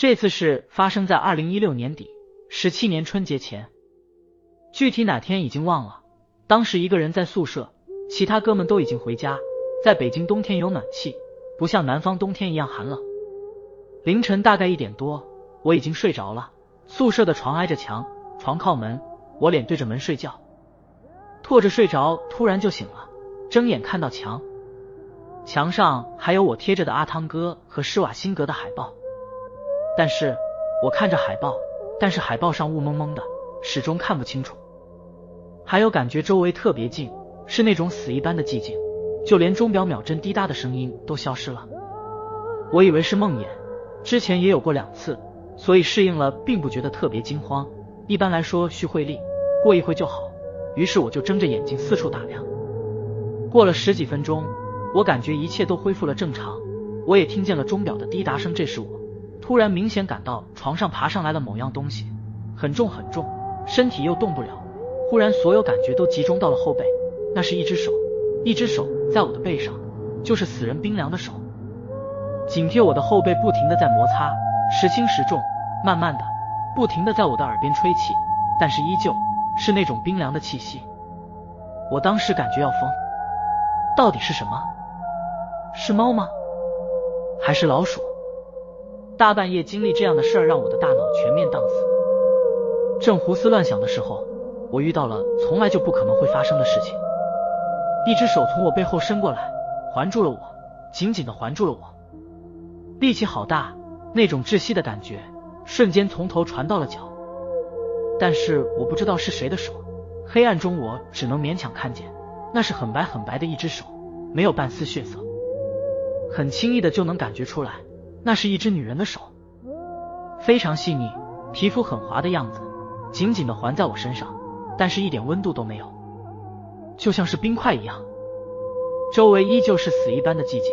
这次是发生在二零一六年底，十七年春节前，具体哪天已经忘了。当时一个人在宿舍，其他哥们都已经回家。在北京冬天有暖气，不像南方冬天一样寒冷。凌晨大概一点多，我已经睡着了。宿舍的床挨着墙，床靠门，我脸对着门睡觉，拖着睡着，突然就醒了，睁眼看到墙，墙上还有我贴着的阿汤哥和施瓦辛格的海报。但是我看着海报，但是海报上雾蒙蒙的，始终看不清楚。还有感觉周围特别静，是那种死一般的寂静，就连钟表秒针滴答的声音都消失了。我以为是梦魇，之前也有过两次，所以适应了，并不觉得特别惊慌。一般来说，虚会力，过一会就好。于是我就睁着眼睛四处打量。过了十几分钟，我感觉一切都恢复了正常，我也听见了钟表的滴答声。这是我突然明显感到床上爬上来了某样东西，很重很重，身体又动不了。忽然，所有感觉都集中到了后背，那是一只手，一只手在我的背上，就是死人冰凉的手，紧贴我的后背，不停的在摩擦，时轻时重，慢慢的，不停的在我的耳边吹气，但是依旧是那种冰凉的气息。我当时感觉要疯，到底是什么？是猫吗？还是老鼠？大半夜经历这样的事儿，让我的大脑全面荡死。正胡思乱想的时候。我遇到了从来就不可能会发生的事情，一只手从我背后伸过来，环住了我，紧紧的环住了我，力气好大，那种窒息的感觉瞬间从头传到了脚，但是我不知道是谁的手，黑暗中我只能勉强看见，那是很白很白的一只手，没有半丝血色，很轻易的就能感觉出来，那是一只女人的手，非常细腻，皮肤很滑的样子，紧紧的环在我身上。但是一点温度都没有，就像是冰块一样。周围依旧是死一般的寂静，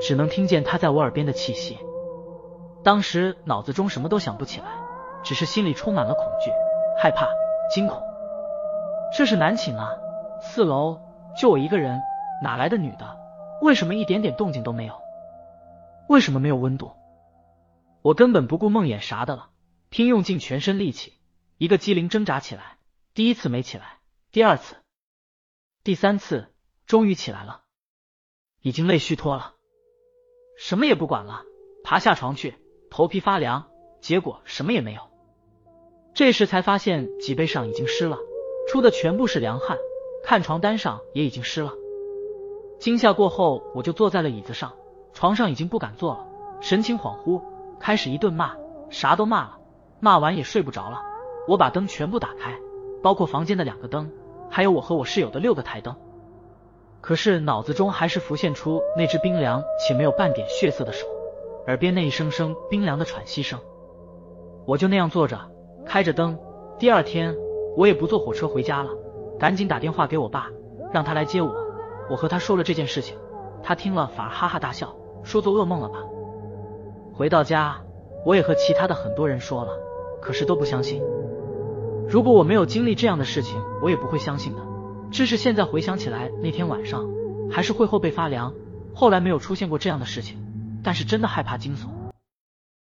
只能听见他在我耳边的气息。当时脑子中什么都想不起来，只是心里充满了恐惧、害怕、惊恐。这是男寝啊，四楼就我一个人，哪来的女的？为什么一点点动静都没有？为什么没有温度？我根本不顾梦魇啥的了，拼用尽全身力气，一个机灵挣扎起来。第一次没起来，第二次，第三次，终于起来了，已经累虚脱了，什么也不管了，爬下床去，头皮发凉，结果什么也没有。这时才发现脊背上已经湿了，出的全部是凉汗，看床单上也已经湿了。惊吓过后，我就坐在了椅子上，床上已经不敢坐了，神情恍惚，开始一顿骂，啥都骂了，骂完也睡不着了。我把灯全部打开。包括房间的两个灯，还有我和我室友的六个台灯。可是脑子中还是浮现出那只冰凉且没有半点血色的手，耳边那一声声冰凉的喘息声。我就那样坐着，开着灯。第二天我也不坐火车回家了，赶紧打电话给我爸，让他来接我。我和他说了这件事情，他听了反而哈哈大笑，说做噩梦了吧。回到家，我也和其他的很多人说了，可是都不相信。如果我没有经历这样的事情，我也不会相信的。只是现在回想起来，那天晚上还是会后背发凉。后来没有出现过这样的事情，但是真的害怕惊悚。